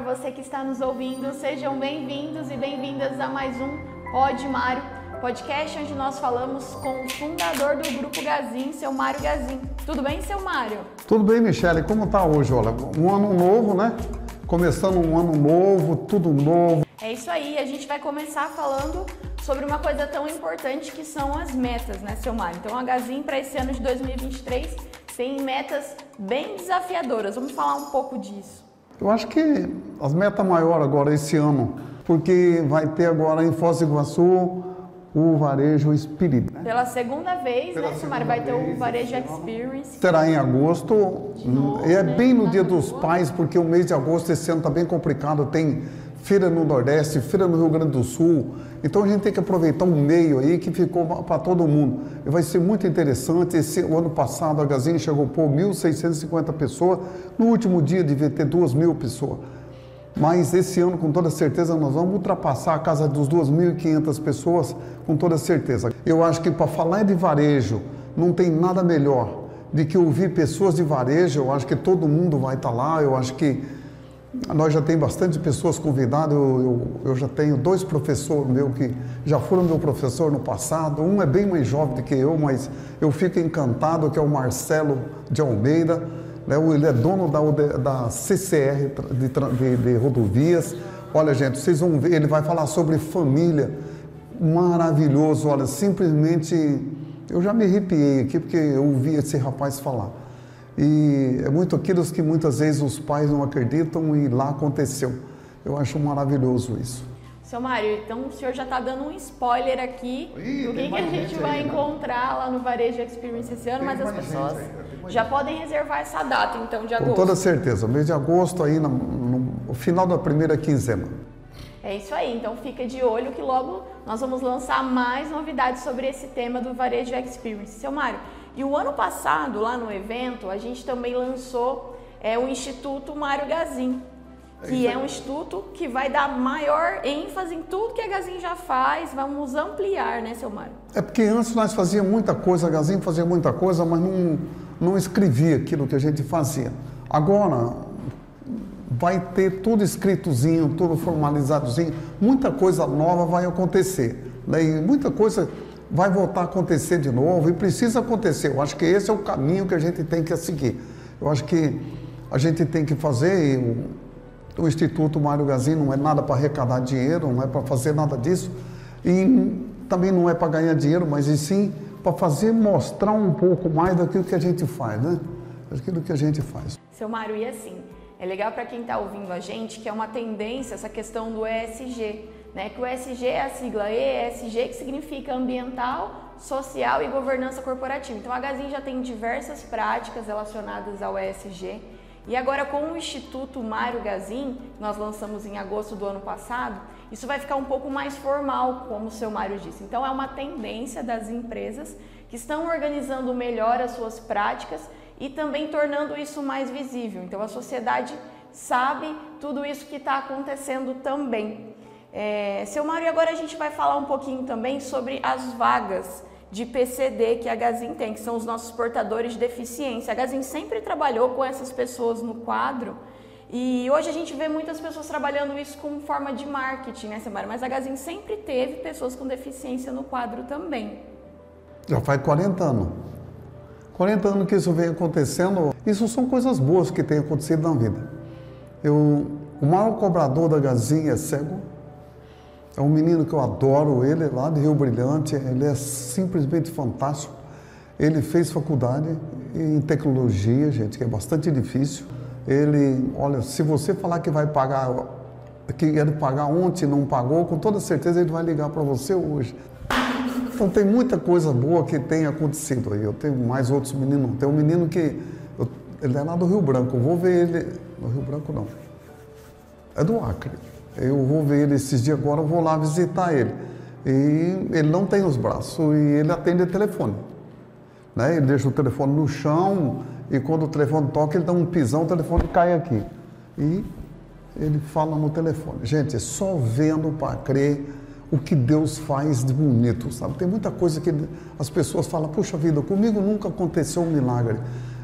para você que está nos ouvindo. Sejam bem-vindos e bem-vindas a mais um Pod Mário, podcast onde nós falamos com o fundador do Grupo Gazin, seu Mário Gazin. Tudo bem, seu Mário? Tudo bem, Michele. Como tá hoje? Olha, um ano novo, né? Começando um ano novo, tudo novo. É isso aí, a gente vai começar falando sobre uma coisa tão importante que são as metas, né, seu Mário? Então, a Gazin para esse ano de 2023 tem metas bem desafiadoras. Vamos falar um pouco disso. Eu acho que as metas maiores agora esse ano, porque vai ter agora em Foz do Iguaçu o Varejo Spirit. Né? Pela segunda vez, Pela né, Samara? Vai ter o Varejo Experience. Será em agosto. Novo, é né? bem no Dia dos Pais, porque o mês de agosto esse ano está bem complicado. Tem feira no Nordeste, feira no Rio Grande do Sul. Então a gente tem que aproveitar um meio aí que ficou para todo mundo. E vai ser muito interessante. Esse, o ano passado a Gazine chegou por 1.650 pessoas. No último dia devia ter 2.000 pessoas. Mas esse ano, com toda certeza, nós vamos ultrapassar a casa dos 2.500 pessoas, com toda certeza. Eu acho que para falar de varejo, não tem nada melhor de que ouvir pessoas de varejo. Eu acho que todo mundo vai estar lá. Eu acho que nós já temos bastante pessoas convidadas. Eu, eu, eu, já tenho dois professores meus que já foram meu professor no passado. Um é bem mais jovem do que eu, mas eu fico encantado, que é o Marcelo de Almeida né? Ele é dono da, da CCR de, de, de rodovias. Olha, gente, vocês vão ver, ele vai falar sobre família. Maravilhoso, olha, simplesmente eu já me arrepiei aqui porque eu ouvi esse rapaz falar. E é muito aquilo que muitas vezes os pais não acreditam e lá aconteceu. Eu acho maravilhoso isso. Seu Mário, então o senhor já está dando um spoiler aqui Ih, do que, que a gente vai aí, né? encontrar lá no Varejo Experience esse ano, tem mas as pessoas já podem reservar essa data então de agosto. Com toda certeza, mês de agosto aí no, no final da primeira quinzena. É isso aí, então fica de olho que logo nós vamos lançar mais novidades sobre esse tema do Varejo Experience. Seu Mário, e o ano passado, lá no evento, a gente também lançou é, o Instituto Mário Gazin que é um instituto que vai dar maior ênfase em tudo que a Gazin já faz. Vamos ampliar, né, seu Mário? É porque antes nós fazíamos muita coisa, a Gazin fazia muita coisa, mas não, não escrevia aquilo que a gente fazia. Agora vai ter tudo escritozinho, tudo formalizadozinho, muita coisa nova vai acontecer. Né? E muita coisa vai voltar a acontecer de novo e precisa acontecer. Eu acho que esse é o caminho que a gente tem que seguir. Eu acho que a gente tem que fazer. O Instituto Mário Gazin não é nada para arrecadar dinheiro, não é para fazer nada disso. E também não é para ganhar dinheiro, mas e sim para fazer mostrar um pouco mais daquilo que a gente faz, né? Daquilo que a gente faz. Seu Mário, e assim, é legal para quem está ouvindo a gente que é uma tendência essa questão do ESG, né? Que o ESG é a sigla ESG, que significa ambiental, social e governança corporativa. Então a Gazin já tem diversas práticas relacionadas ao ESG. E agora com o Instituto Mário Gazin, nós lançamos em agosto do ano passado, isso vai ficar um pouco mais formal, como o seu Mário disse. Então é uma tendência das empresas que estão organizando melhor as suas práticas e também tornando isso mais visível. Então a sociedade sabe tudo isso que está acontecendo também. É, seu Mário, agora a gente vai falar um pouquinho também sobre as vagas de PCD que a Gazin tem, que são os nossos portadores de deficiência. A Gazin sempre trabalhou com essas pessoas no quadro e hoje a gente vê muitas pessoas trabalhando isso como forma de marketing, né, Samara? Mas a Gazin sempre teve pessoas com deficiência no quadro também. Já faz 40 anos. 40 anos que isso vem acontecendo. Isso são coisas boas que têm acontecido na vida. Eu, o maior cobrador da Gazin é cego. É um menino que eu adoro, ele é lá de Rio Brilhante, ele é simplesmente fantástico. Ele fez faculdade em tecnologia, gente, que é bastante difícil. Ele, olha, se você falar que vai pagar, que ia pagar ontem não pagou, com toda certeza ele vai ligar para você hoje. Então tem muita coisa boa que tem acontecido aí. Eu tenho mais outros meninos. Tem um menino que, eu, ele é lá do Rio Branco, eu vou ver ele, no Rio Branco não, é do Acre. Eu vou ver ele esses dias agora, eu vou lá visitar ele. E ele não tem os braços e ele atende o telefone. Né? Ele deixa o telefone no chão e quando o telefone toca, ele dá um pisão, o telefone cai aqui. E ele fala no telefone. Gente, só vendo para crer o que Deus faz de bonito, sabe? Tem muita coisa que as pessoas falam, puxa vida, comigo nunca aconteceu um milagre.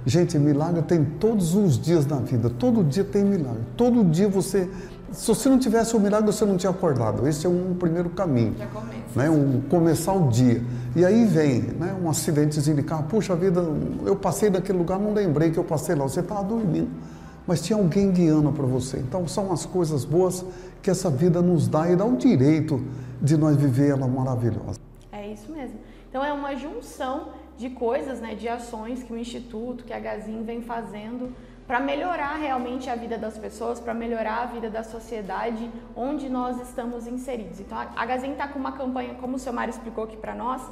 Gente, milagre tem todos os dias na vida, todo dia tem milagre. Todo dia você. Se você não tivesse o milagre, você não tinha acordado. Esse é um primeiro caminho. Já começa. Né? Um, começar o dia. E aí vem né? um acidentezinho de carro. Puxa vida, eu passei naquele lugar, não lembrei que eu passei lá. Você estava dormindo. Mas tinha alguém guiando para você. Então são as coisas boas que essa vida nos dá e dá o direito de nós viver ela maravilhosa. É isso mesmo. Então é uma junção de coisas, né, de ações que o Instituto, que a Gazin vem fazendo para melhorar realmente a vida das pessoas, para melhorar a vida da sociedade onde nós estamos inseridos. Então a Gazin está com uma campanha, como o seu Mário explicou aqui para nós,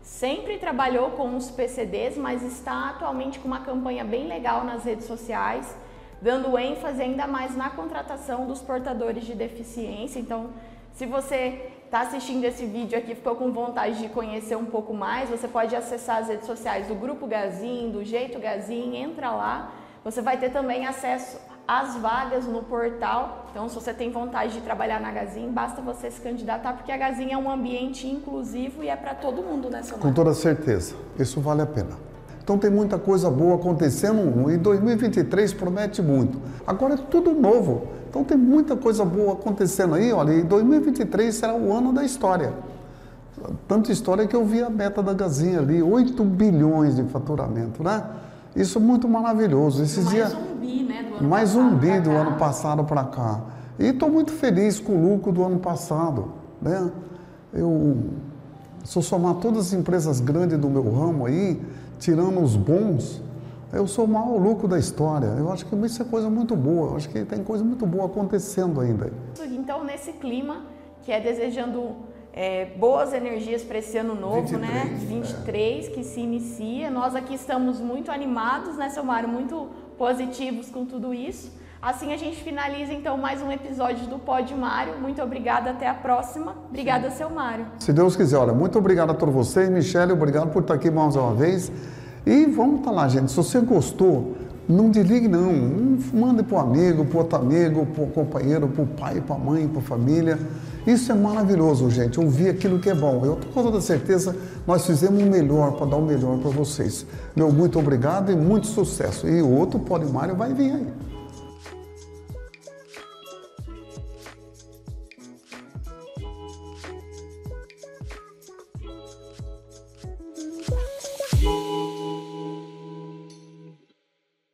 sempre trabalhou com os PCDs, mas está atualmente com uma campanha bem legal nas redes sociais, dando ênfase ainda mais na contratação dos portadores de deficiência. Então, se você está assistindo esse vídeo aqui ficou com vontade de conhecer um pouco mais, você pode acessar as redes sociais do Grupo Gazin, do Jeito Gazin, entra lá. Você vai ter também acesso às vagas no portal. Então, se você tem vontade de trabalhar na Gazin, basta você se candidatar, porque a Gazin é um ambiente inclusivo e é para todo mundo nessa Com toda certeza, isso vale a pena. Então tem muita coisa boa acontecendo e 2023 promete muito. Agora é tudo novo. Então tem muita coisa boa acontecendo aí, olha, e 2023 será o ano da história. Tanta história que eu vi a meta da Gazinha ali, 8 bilhões de faturamento, né? Isso é muito maravilhoso. Esses mais dias, um bi, né? Do ano mais um bi do cá. ano passado para cá. E estou muito feliz com o lucro do ano passado, né? Eu, se eu somar todas as empresas grandes do meu ramo aí, tirando os bons, eu sou o maior lucro da história. Eu acho que isso é coisa muito boa. Eu acho que tem coisa muito boa acontecendo ainda. Então, nesse clima, que é desejando é, boas energias para esse ano novo, 23, né? 23, é. que se inicia. Nós aqui estamos muito animados, né, seu Mário? Muito positivos com tudo isso. Assim a gente finaliza então mais um episódio do Pod Mário. Muito obrigada, até a próxima. Obrigada, Sim. seu Mário. Se Deus quiser, olha, muito obrigado a todos vocês. Michele, obrigado por estar aqui mais uma vez. E vamos estar lá, gente. Se você gostou, não desligue não. Mande para o amigo, para outro amigo, para o companheiro, para o pai, para a mãe, para a família. Isso é maravilhoso, gente. Ouvir aquilo que é bom. Eu com toda certeza nós fizemos o melhor para dar o melhor para vocês. Meu muito obrigado e muito sucesso. E outro Mário vai vir aí.